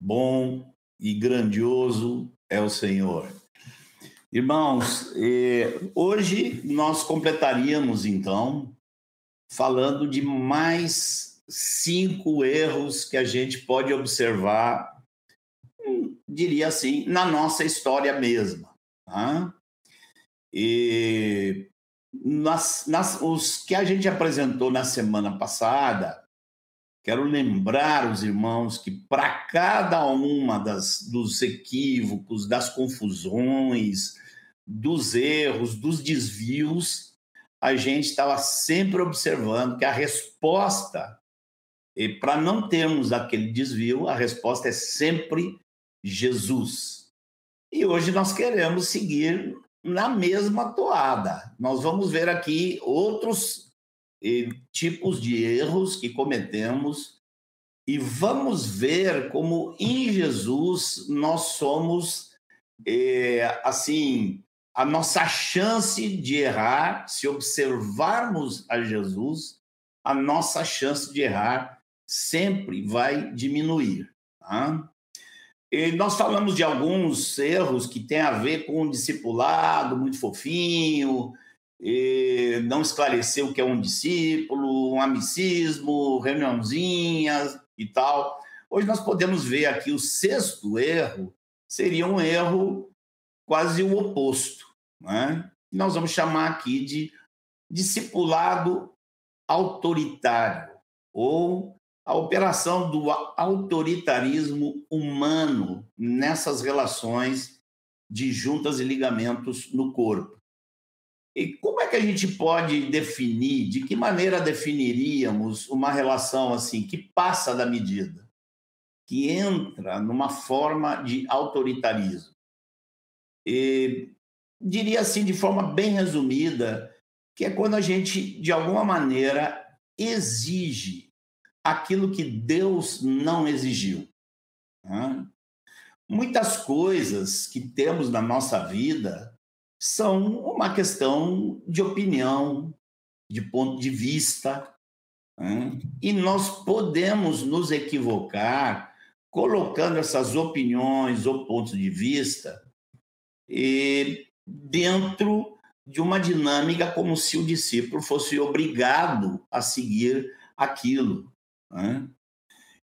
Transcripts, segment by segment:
bom e grandioso é o Senhor. Irmãos, eh, hoje nós completaríamos, então, falando de mais cinco erros que a gente pode observar, hum, diria assim, na nossa história mesma. Tá? E nas, nas, os que a gente apresentou na semana passada, quero lembrar os irmãos que para cada uma das, dos equívocos, das confusões, dos erros, dos desvios, a gente estava sempre observando que a resposta, para não termos aquele desvio, a resposta é sempre Jesus. E hoje nós queremos seguir na mesma toada. Nós vamos ver aqui outros tipos de erros que cometemos e vamos ver como em Jesus nós somos eh, assim a nossa chance de errar, se observarmos a Jesus, a nossa chance de errar sempre vai diminuir. Tá? E nós falamos de alguns erros que têm a ver com um discipulado muito fofinho, não esclarecer o que é um discípulo, um amicismo, reuniãozinhas e tal. Hoje nós podemos ver aqui o sexto erro seria um erro quase o oposto. Né? Nós vamos chamar aqui de discipulado autoritário ou a operação do autoritarismo humano nessas relações de juntas e ligamentos no corpo. E como é que a gente pode definir, de que maneira definiríamos uma relação assim que passa da medida, que entra numa forma de autoritarismo? E diria assim de forma bem resumida, que é quando a gente de alguma maneira exige aquilo que Deus não exigiu. Né? Muitas coisas que temos na nossa vida são uma questão de opinião, de ponto de vista, né? e nós podemos nos equivocar colocando essas opiniões ou pontos de vista e dentro de uma dinâmica como se o discípulo fosse obrigado a seguir aquilo. Né?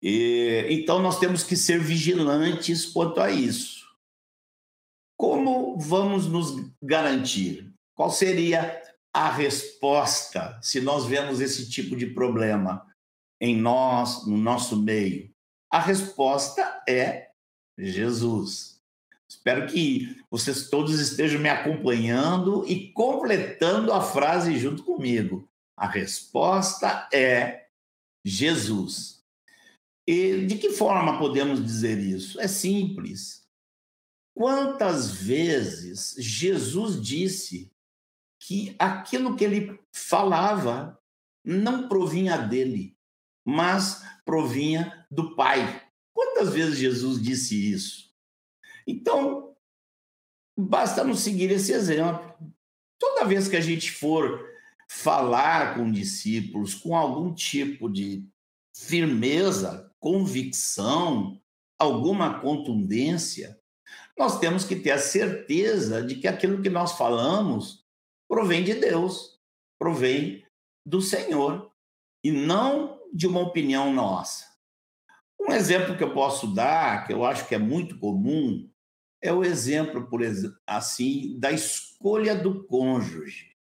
E, então, nós temos que ser vigilantes quanto a isso. Como vamos nos garantir? Qual seria a resposta se nós vemos esse tipo de problema em nós, no nosso meio? A resposta é Jesus. Espero que vocês todos estejam me acompanhando e completando a frase junto comigo. A resposta é Jesus. E de que forma podemos dizer isso? É simples. Quantas vezes Jesus disse que aquilo que ele falava não provinha dele, mas provinha do Pai? Quantas vezes Jesus disse isso? Então, basta nos seguir esse exemplo. Toda vez que a gente for falar com discípulos com algum tipo de firmeza, convicção, alguma contundência, nós temos que ter a certeza de que aquilo que nós falamos provém de Deus, provém do Senhor e não de uma opinião nossa. Um exemplo que eu posso dar, que eu acho que é muito comum, é o exemplo, por assim, da escolha do cônjuge.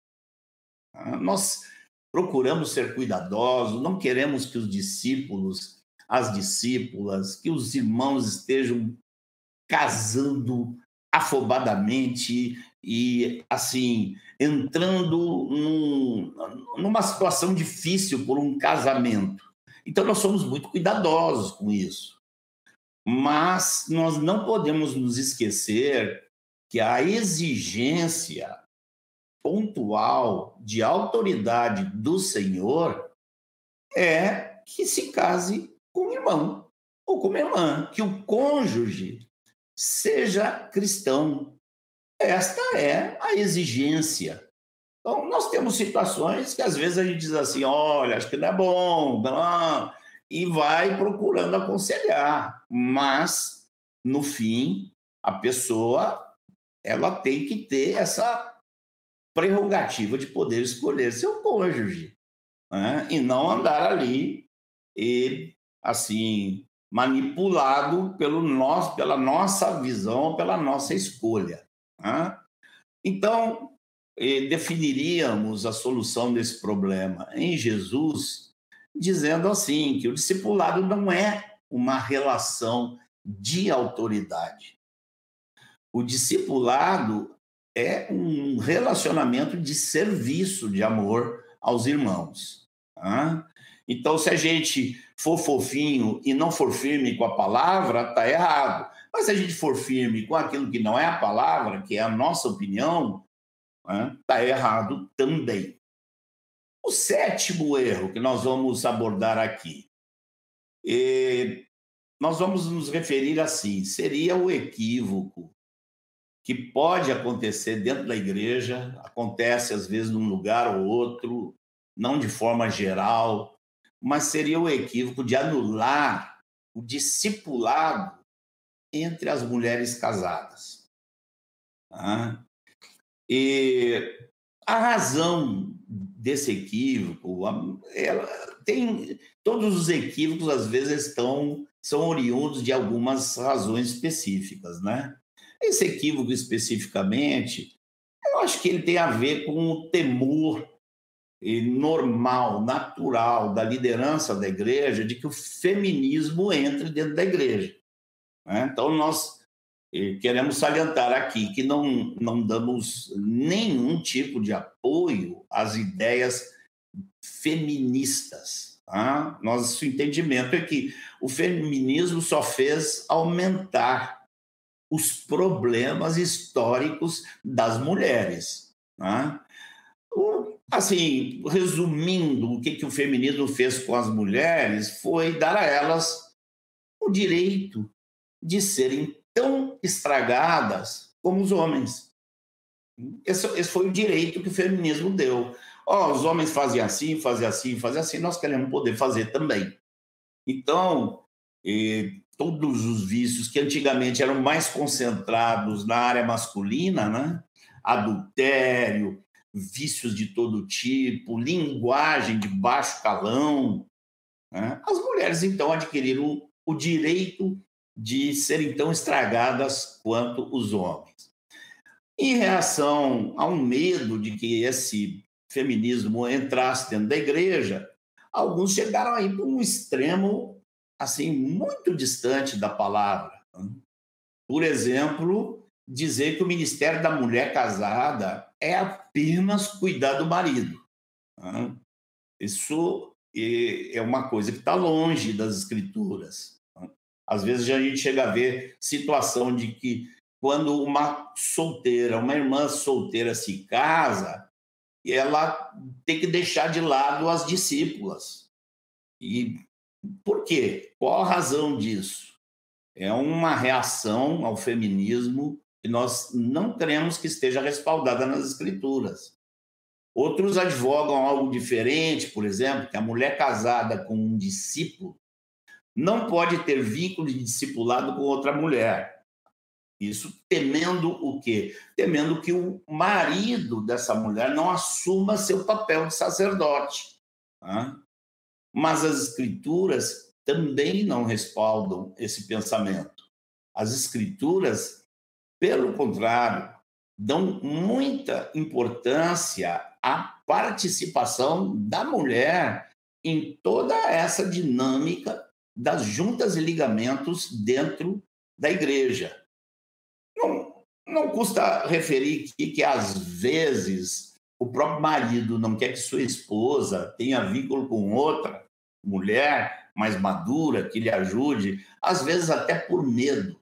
Nós procuramos ser cuidadosos, não queremos que os discípulos, as discípulas, que os irmãos estejam casando afobadamente e assim entrando num, numa situação difícil por um casamento. Então nós somos muito cuidadosos com isso. Mas nós não podemos nos esquecer que a exigência pontual de autoridade do Senhor é que se case com um irmão ou com uma irmã, que o cônjuge seja cristão. Esta é a exigência. Então, nós temos situações que às vezes a gente diz assim: olha, acho que não é bom, não. e vai procurando aconselhar, mas no fim a pessoa ela tem que ter essa prerrogativa de poder escolher seu cônjuge né? e não andar ali e assim manipulado pelo nosso, pela nossa visão, pela nossa escolha. Né? Então definiríamos a solução desse problema em Jesus dizendo assim que o discipulado não é uma relação de autoridade. O discipulado é um relacionamento de serviço, de amor aos irmãos. Tá? Então, se a gente for fofinho e não for firme com a palavra, está errado. Mas se a gente for firme com aquilo que não é a palavra, que é a nossa opinião, está né, tá errado também. O sétimo erro que nós vamos abordar aqui, nós vamos nos referir assim: seria o equívoco que pode acontecer dentro da igreja, acontece às vezes num lugar ou outro, não de forma geral, mas seria o equívoco de anular o discipulado entre as mulheres casadas. Tá? E a razão desse equívoco, ela tem todos os equívocos às vezes estão são oriundos de algumas razões específicas, né? Esse equívoco especificamente, eu acho que ele tem a ver com o temor normal, natural da liderança da igreja de que o feminismo entre dentro da igreja. Né? Então nós queremos salientar aqui que não, não damos nenhum tipo de apoio às ideias feministas. Tá? Nosso entendimento é que o feminismo só fez aumentar os problemas históricos das mulheres. Tá? Assim, resumindo, o que, que o feminismo fez com as mulheres foi dar a elas o direito de serem tão estragadas como os homens. Esse, esse foi o direito que o feminismo deu. Oh, os homens faziam assim, faziam assim, faziam assim, nós queremos poder fazer também. Então, todos os vícios que antigamente eram mais concentrados na área masculina, né? adultério, vícios de todo tipo, linguagem de baixo calão, né? as mulheres então adquiriram o direito de serem tão estragadas quanto os homens. Em reação a um medo de que esse feminismo entrasse dentro da igreja, alguns chegaram aí para um extremo assim muito distante da palavra. Né? Por exemplo, dizer que o ministério da mulher casada é apenas cuidar do marido. Né? Isso é uma coisa que está longe das escrituras. Às vezes a gente chega a ver situação de que quando uma solteira, uma irmã solteira se casa, ela tem que deixar de lado as discípulas. E por quê? Qual a razão disso? É uma reação ao feminismo nós não queremos que esteja respaldada nas escrituras. Outros advogam algo diferente, por exemplo, que a mulher casada com um discípulo não pode ter vínculo de discipulado com outra mulher. Isso temendo o quê? Temendo que o marido dessa mulher não assuma seu papel de sacerdote. Tá? Mas as escrituras também não respaldam esse pensamento. As escrituras, pelo contrário, dão muita importância à participação da mulher em toda essa dinâmica das juntas e ligamentos dentro da igreja. Não, não custa referir que, que, às vezes, o próprio marido não quer que sua esposa tenha vínculo com outra mulher mais madura, que lhe ajude, às vezes até por medo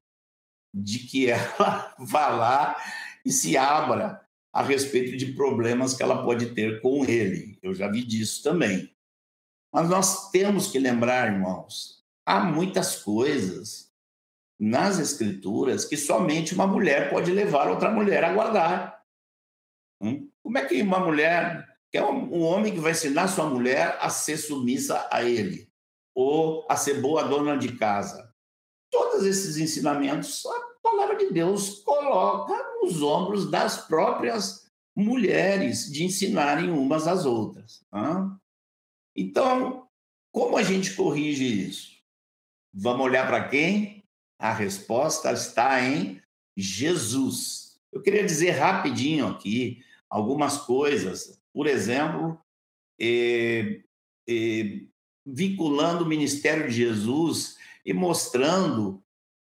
de que ela vá lá e se abra a respeito de problemas que ela pode ter com ele. Eu já vi disso também. Mas nós temos que lembrar, irmãos, há muitas coisas nas escrituras que somente uma mulher pode levar outra mulher a guardar. Hum? Como é que uma mulher, que é um homem que vai ensinar sua mulher a ser submissa a ele? ou a ser boa dona de casa. Todos esses ensinamentos, a palavra de Deus coloca nos ombros das próprias mulheres de ensinarem umas às outras. Tá? Então, como a gente corrige isso? Vamos olhar para quem? A resposta está em Jesus. Eu queria dizer rapidinho aqui algumas coisas. Por exemplo, eh, eh, vinculando o ministério de Jesus e mostrando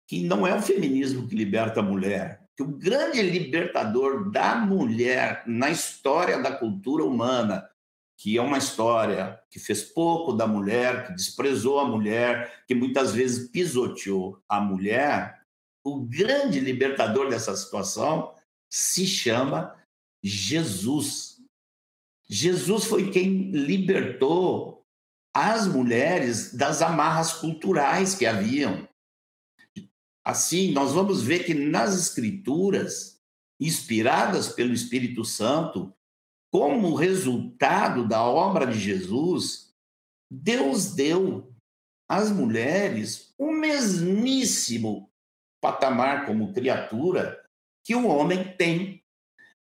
que não é o feminismo que liberta a mulher, que o grande libertador da mulher na história da cultura humana, que é uma história que fez pouco da mulher, que desprezou a mulher, que muitas vezes pisoteou a mulher, o grande libertador dessa situação se chama Jesus. Jesus foi quem libertou as mulheres das amarras culturais que haviam. Assim, nós vamos ver que nas Escrituras, inspiradas pelo Espírito Santo, como resultado da obra de Jesus, Deus deu às mulheres o mesmíssimo patamar como criatura que o homem tem.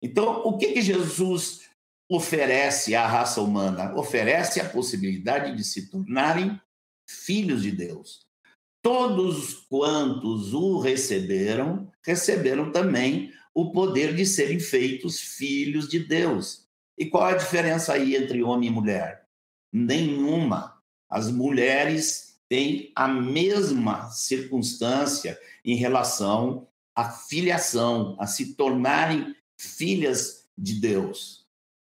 Então, o que, que Jesus oferece à raça humana? Oferece a possibilidade de se tornarem filhos de Deus. Todos quantos o receberam, receberam também o poder de serem feitos filhos de Deus. E qual a diferença aí entre homem e mulher? Nenhuma. As mulheres têm a mesma circunstância em relação à filiação, a se tornarem filhas de Deus.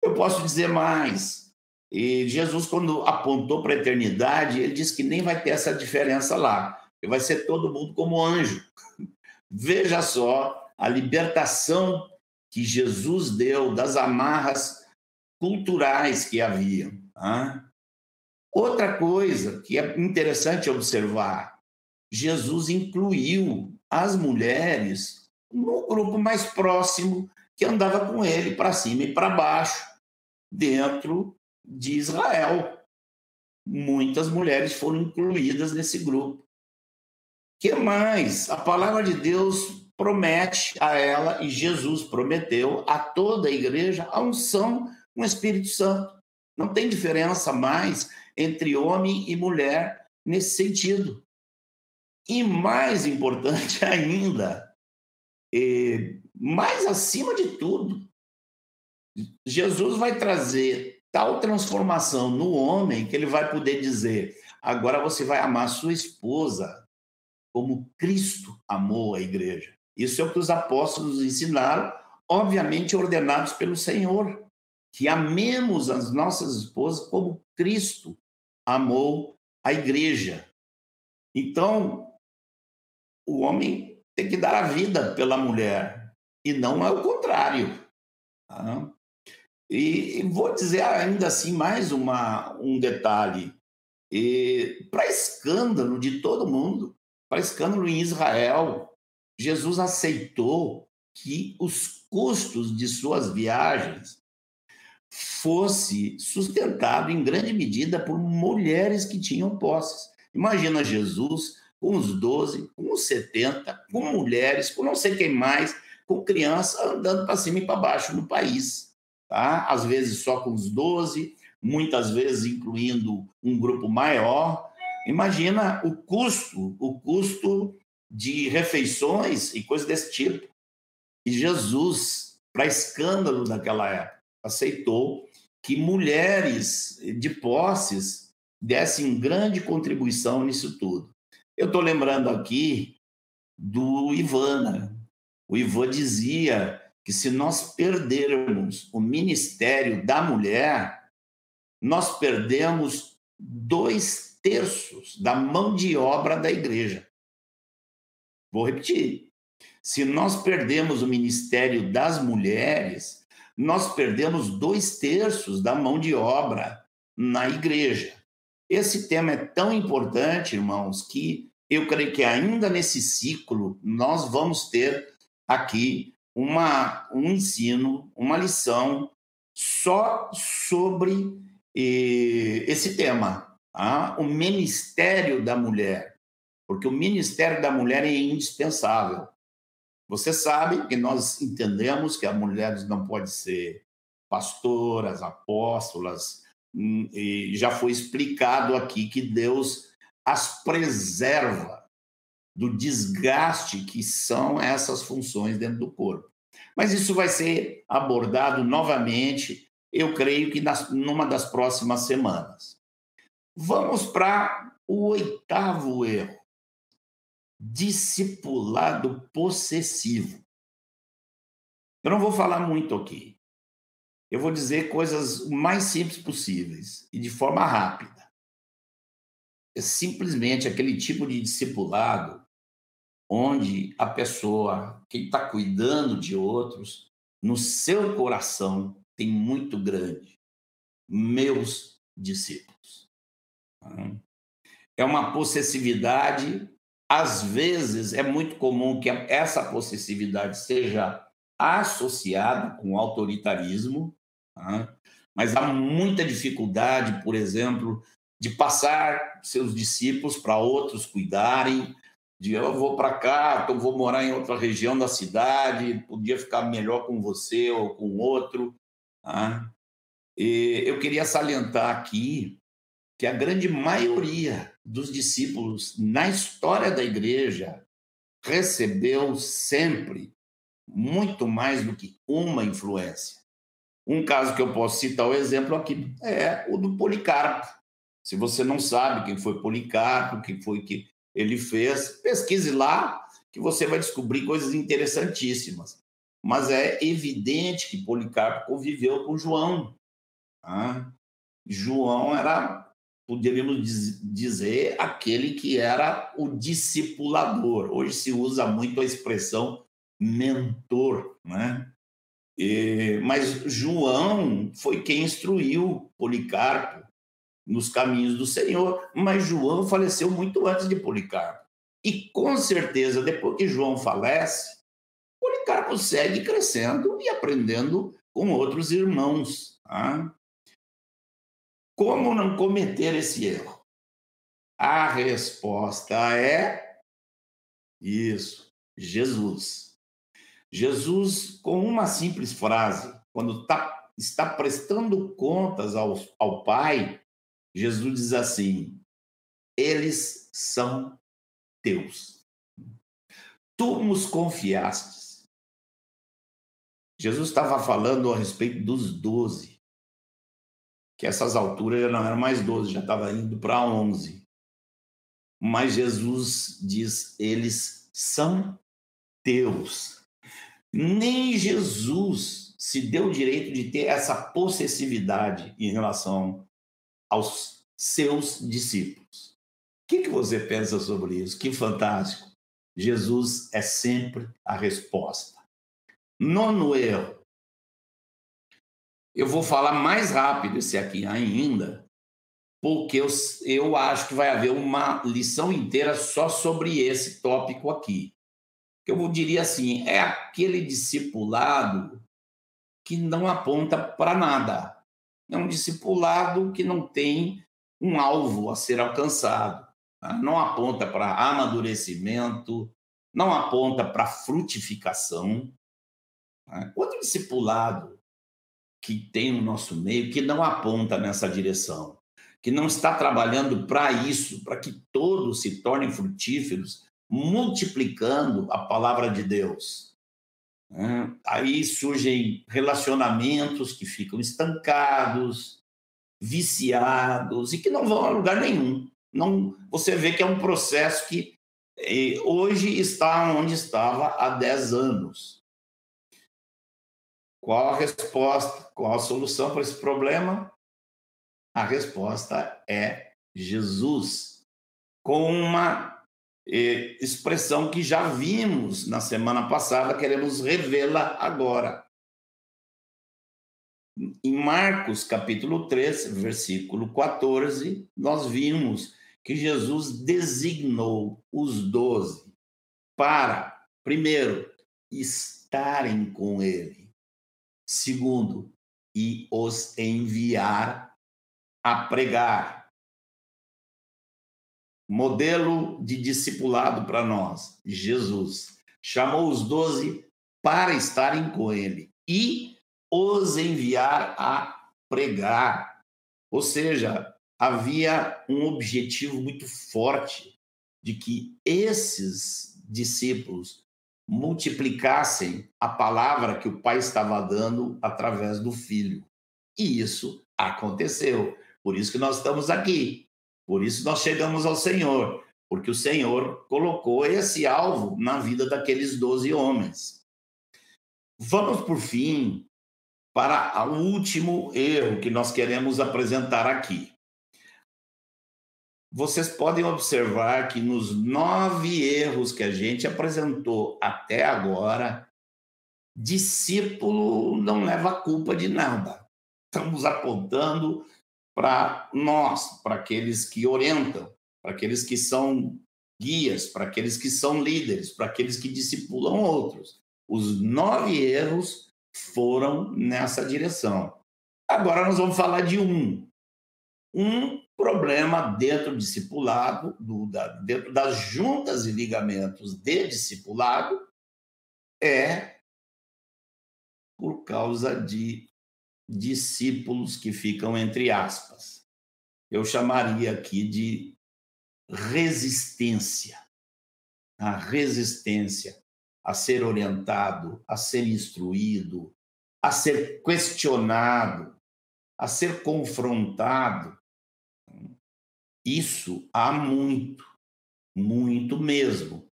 Eu posso dizer mais. E Jesus, quando apontou para a eternidade, ele disse que nem vai ter essa diferença lá. Vai ser todo mundo como anjo. Veja só a libertação que Jesus deu das amarras culturais que haviam. Tá? Outra coisa que é interessante observar: Jesus incluiu as mulheres no grupo mais próximo que andava com ele para cima e para baixo dentro de Israel. Muitas mulheres foram incluídas nesse grupo. que mais? A palavra de Deus promete a ela e Jesus prometeu a toda a igreja a unção com o Espírito Santo. Não tem diferença mais entre homem e mulher nesse sentido. E mais importante ainda, mais acima de tudo, Jesus vai trazer tal transformação no homem que ele vai poder dizer: agora você vai amar sua esposa como Cristo amou a igreja. Isso é o que os apóstolos ensinaram, obviamente ordenados pelo Senhor, que amemos as nossas esposas como Cristo amou a igreja. Então, o homem tem que dar a vida pela mulher e não é o contrário. Tá? E, vou dizer ainda assim mais uma, um detalhe. Para escândalo de todo mundo, para escândalo em Israel, Jesus aceitou que os custos de suas viagens fosse sustentado em grande medida por mulheres que tinham posses. Imagina Jesus com os 12, com os 70, com mulheres, com não sei quem mais, com criança andando para cima e para baixo no país tá? às vezes só com os 12, muitas vezes incluindo um grupo maior. Imagina o custo, o custo de refeições e coisas desse tipo. E Jesus, para escândalo daquela época, aceitou que mulheres de posses dessem grande contribuição nisso tudo. Eu estou lembrando aqui do Ivana. O Ivan dizia que se nós perdermos o ministério da mulher, nós perdemos dois terços da mão de obra da igreja. Vou repetir. Se nós perdemos o ministério das mulheres, nós perdemos dois terços da mão de obra na igreja. Esse tema é tão importante, irmãos, que eu creio que ainda nesse ciclo nós vamos ter aqui uma, um ensino, uma lição só sobre eh, esse tema. ah, o ministério da mulher, porque o ministério da mulher é indispensável. Você sabe que nós entendemos que as mulheres não podem ser pastoras, apóstolas, hum, e já foi explicado aqui que Deus as preserva do desgaste que são essas funções dentro do corpo. Mas isso vai ser abordado novamente, eu creio que nas, numa das próximas semanas. Vamos para o oitavo erro: discipulado possessivo. Eu não vou falar muito aqui. Eu vou dizer coisas mais simples possíveis e de forma rápida. É simplesmente aquele tipo de discipulado onde a pessoa que está cuidando de outros, no seu coração tem muito grande, meus discípulos. É uma possessividade, às vezes é muito comum que essa possessividade seja associada com autoritarismo, mas há muita dificuldade, por exemplo, de passar seus discípulos para outros cuidarem, de eu vou para cá, então vou morar em outra região da cidade, podia ficar melhor com você ou com outro. Tá? E eu queria salientar aqui que a grande maioria dos discípulos na história da igreja recebeu sempre muito mais do que uma influência. Um caso que eu posso citar o exemplo aqui é o do Policarpo. Se você não sabe quem foi Policarpo, quem foi que ele fez. Pesquise lá, que você vai descobrir coisas interessantíssimas. Mas é evidente que Policarpo conviveu com João. Tá? João era, poderíamos dizer, aquele que era o discipulador. Hoje se usa muito a expressão mentor, né? E, mas João foi quem instruiu Policarpo nos caminhos do Senhor, mas João faleceu muito antes de Policarpo. E com certeza, depois que João falece, Policarpo segue crescendo e aprendendo com outros irmãos. Tá? Como não cometer esse erro? A resposta é isso, Jesus. Jesus, com uma simples frase, quando tá, está prestando contas ao, ao Pai, Jesus diz assim: eles são teus. Tu nos confiastes. Jesus estava falando a respeito dos doze, que essas alturas já não eram mais doze, já estava indo para onze. Mas Jesus diz: eles são teus. Nem Jesus se deu o direito de ter essa possessividade em relação aos seus discípulos. O que, que você pensa sobre isso? Que fantástico! Jesus é sempre a resposta. Nono erro. Eu vou falar mais rápido esse aqui ainda, porque eu, eu acho que vai haver uma lição inteira só sobre esse tópico aqui. Eu diria assim: é aquele discipulado que não aponta para nada é um discipulado que não tem um alvo a ser alcançado. Tá? Não aponta para amadurecimento, não aponta para frutificação. Tá? Outro discipulado que tem no nosso meio que não aponta nessa direção, que não está trabalhando para isso, para que todos se tornem frutíferos, multiplicando a palavra de Deus. Né? Aí surgem relacionamentos que ficam estancados, viciados e que não vão a lugar nenhum. Não, você vê que é um processo que eh, hoje está onde estava há 10 anos. Qual a resposta? Qual a solução para esse problema? A resposta é Jesus, com uma expressão que já vimos na semana passada, queremos revê-la agora. Em Marcos, capítulo 3, versículo 14, nós vimos que Jesus designou os doze para, primeiro, estarem com ele, segundo, e os enviar a pregar. Modelo de discipulado para nós, Jesus. Chamou os doze para estarem com ele e os enviar a pregar. Ou seja, havia um objetivo muito forte de que esses discípulos multiplicassem a palavra que o pai estava dando através do filho. E isso aconteceu. Por isso que nós estamos aqui. Por isso nós chegamos ao Senhor, porque o Senhor colocou esse alvo na vida daqueles doze homens. Vamos, por fim, para o último erro que nós queremos apresentar aqui vocês podem observar que nos nove erros que a gente apresentou até agora, discípulo não leva culpa de nada. Estamos apontando para nós, para aqueles que orientam, para aqueles que são guias, para aqueles que são líderes, para aqueles que discipulam outros. Os nove erros foram nessa direção. Agora nós vamos falar de um. Um problema dentro do discipulado, do, da, dentro das juntas e ligamentos de discipulado, é por causa de discípulos que ficam entre aspas. Eu chamaria aqui de resistência. A resistência a ser orientado, a ser instruído, a ser questionado, a ser confrontado isso há muito, muito mesmo.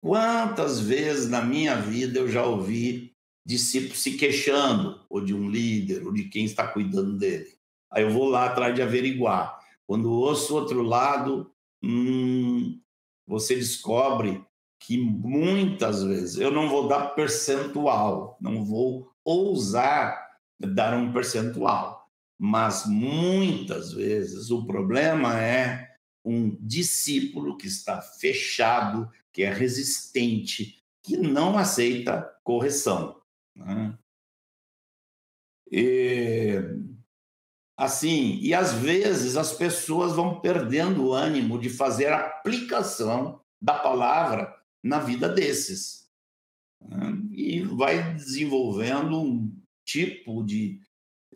Quantas vezes na minha vida eu já ouvi discípulos se queixando, ou de um líder, ou de quem está cuidando dele. Aí eu vou lá atrás de averiguar. Quando ouço o outro lado, hum, você descobre que muitas vezes eu não vou dar percentual, não vou ousar dar um percentual mas muitas vezes o problema é um discípulo que está fechado, que é resistente, que não aceita correção. Né? E, assim, e às vezes as pessoas vão perdendo o ânimo de fazer aplicação da palavra na vida desses. Né? E vai desenvolvendo um tipo de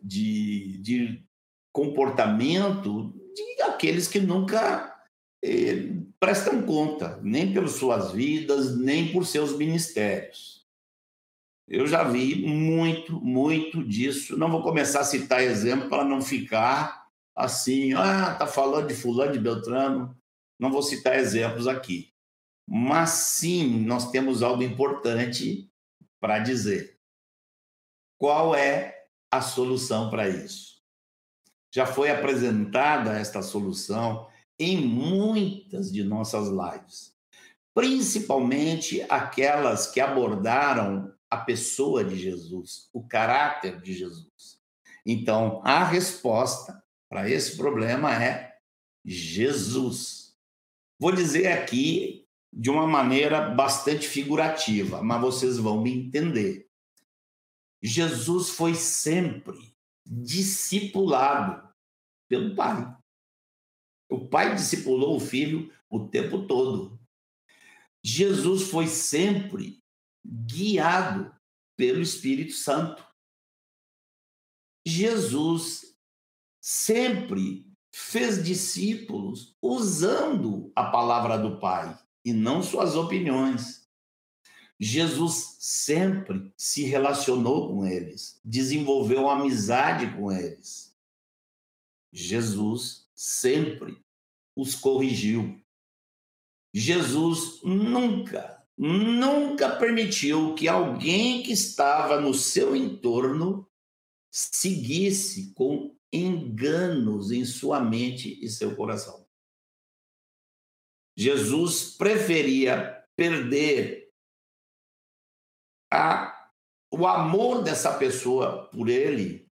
de, de comportamento de aqueles que nunca eh, prestam conta, nem pelas suas vidas, nem por seus ministérios. Eu já vi muito, muito disso. Não vou começar a citar exemplo para não ficar assim, ah, tá falando de fulano, de Beltrano. Não vou citar exemplos aqui. Mas sim, nós temos algo importante para dizer. Qual é a solução para isso. Já foi apresentada esta solução em muitas de nossas lives, principalmente aquelas que abordaram a pessoa de Jesus, o caráter de Jesus. Então, a resposta para esse problema é Jesus. Vou dizer aqui de uma maneira bastante figurativa, mas vocês vão me entender. Jesus foi sempre discipulado pelo Pai. O Pai discipulou o Filho o tempo todo. Jesus foi sempre guiado pelo Espírito Santo. Jesus sempre fez discípulos usando a palavra do Pai e não suas opiniões. Jesus sempre se relacionou com eles, desenvolveu amizade com eles. Jesus sempre os corrigiu. Jesus nunca, nunca permitiu que alguém que estava no seu entorno seguisse com enganos em sua mente e seu coração. Jesus preferia perder a, o amor dessa pessoa por ele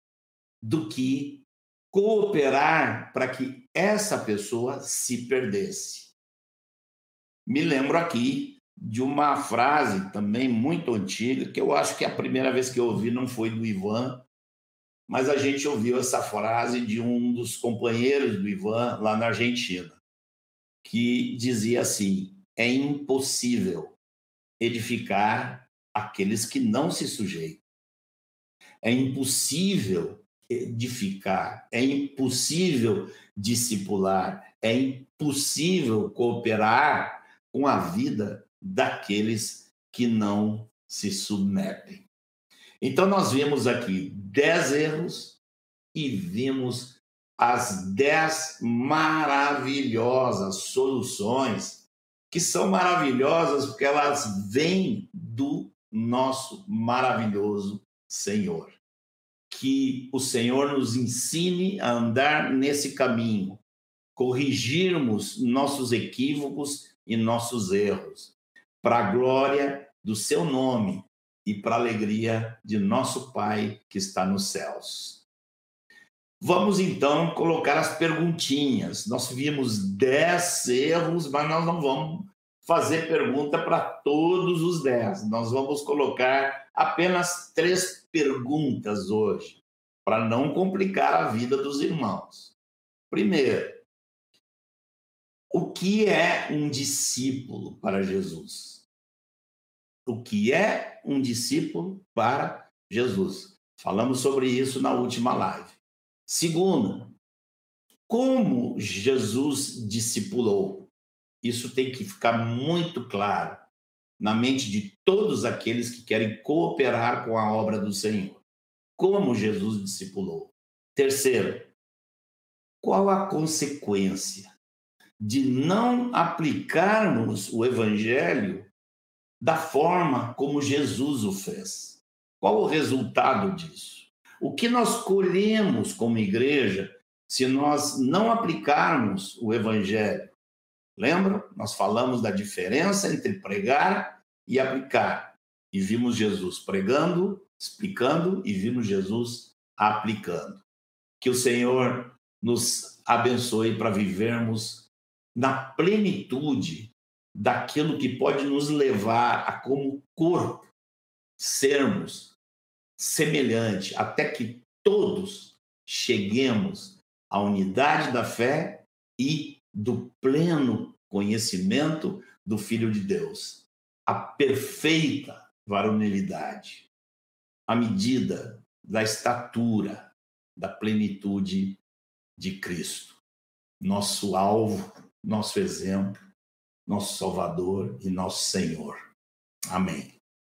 do que cooperar para que essa pessoa se perdesse. Me lembro aqui de uma frase também muito antiga, que eu acho que a primeira vez que eu ouvi não foi do Ivan, mas a gente ouviu essa frase de um dos companheiros do Ivan lá na Argentina. que dizia assim: é impossível edificar aqueles que não se sujeitam. É impossível edificar, é impossível discipular, é impossível cooperar com a vida daqueles que não se submetem. Então, nós vimos aqui dez erros e vimos as dez maravilhosas soluções, que são maravilhosas porque elas vêm do nosso maravilhoso Senhor. Que o Senhor nos ensine a andar nesse caminho, corrigirmos nossos equívocos e nossos erros, para a glória do seu nome e para a alegria de nosso Pai que está nos céus. Vamos então colocar as perguntinhas. Nós vimos dez erros, mas nós não vamos fazer pergunta para todos os dez. Nós vamos colocar apenas três perguntas hoje, para não complicar a vida dos irmãos. Primeiro, o que é um discípulo para Jesus? O que é um discípulo para Jesus? Falamos sobre isso na última live. Segundo, como Jesus discipulou? Isso tem que ficar muito claro na mente de todos aqueles que querem cooperar com a obra do Senhor. Como Jesus discipulou? Terceiro, qual a consequência de não aplicarmos o evangelho da forma como Jesus o fez? Qual o resultado disso? O que nós colhemos como igreja se nós não aplicarmos o evangelho? Lembra? Nós falamos da diferença entre pregar e aplicar. E vimos Jesus pregando, explicando e vimos Jesus aplicando. Que o Senhor nos abençoe para vivermos na plenitude daquilo que pode nos levar a, como corpo, sermos semelhante, até que todos cheguemos à unidade da fé e do pleno conhecimento do Filho de Deus, a perfeita varonilidade, a medida da estatura da plenitude de Cristo, nosso alvo, nosso exemplo, nosso Salvador e nosso Senhor. Amém.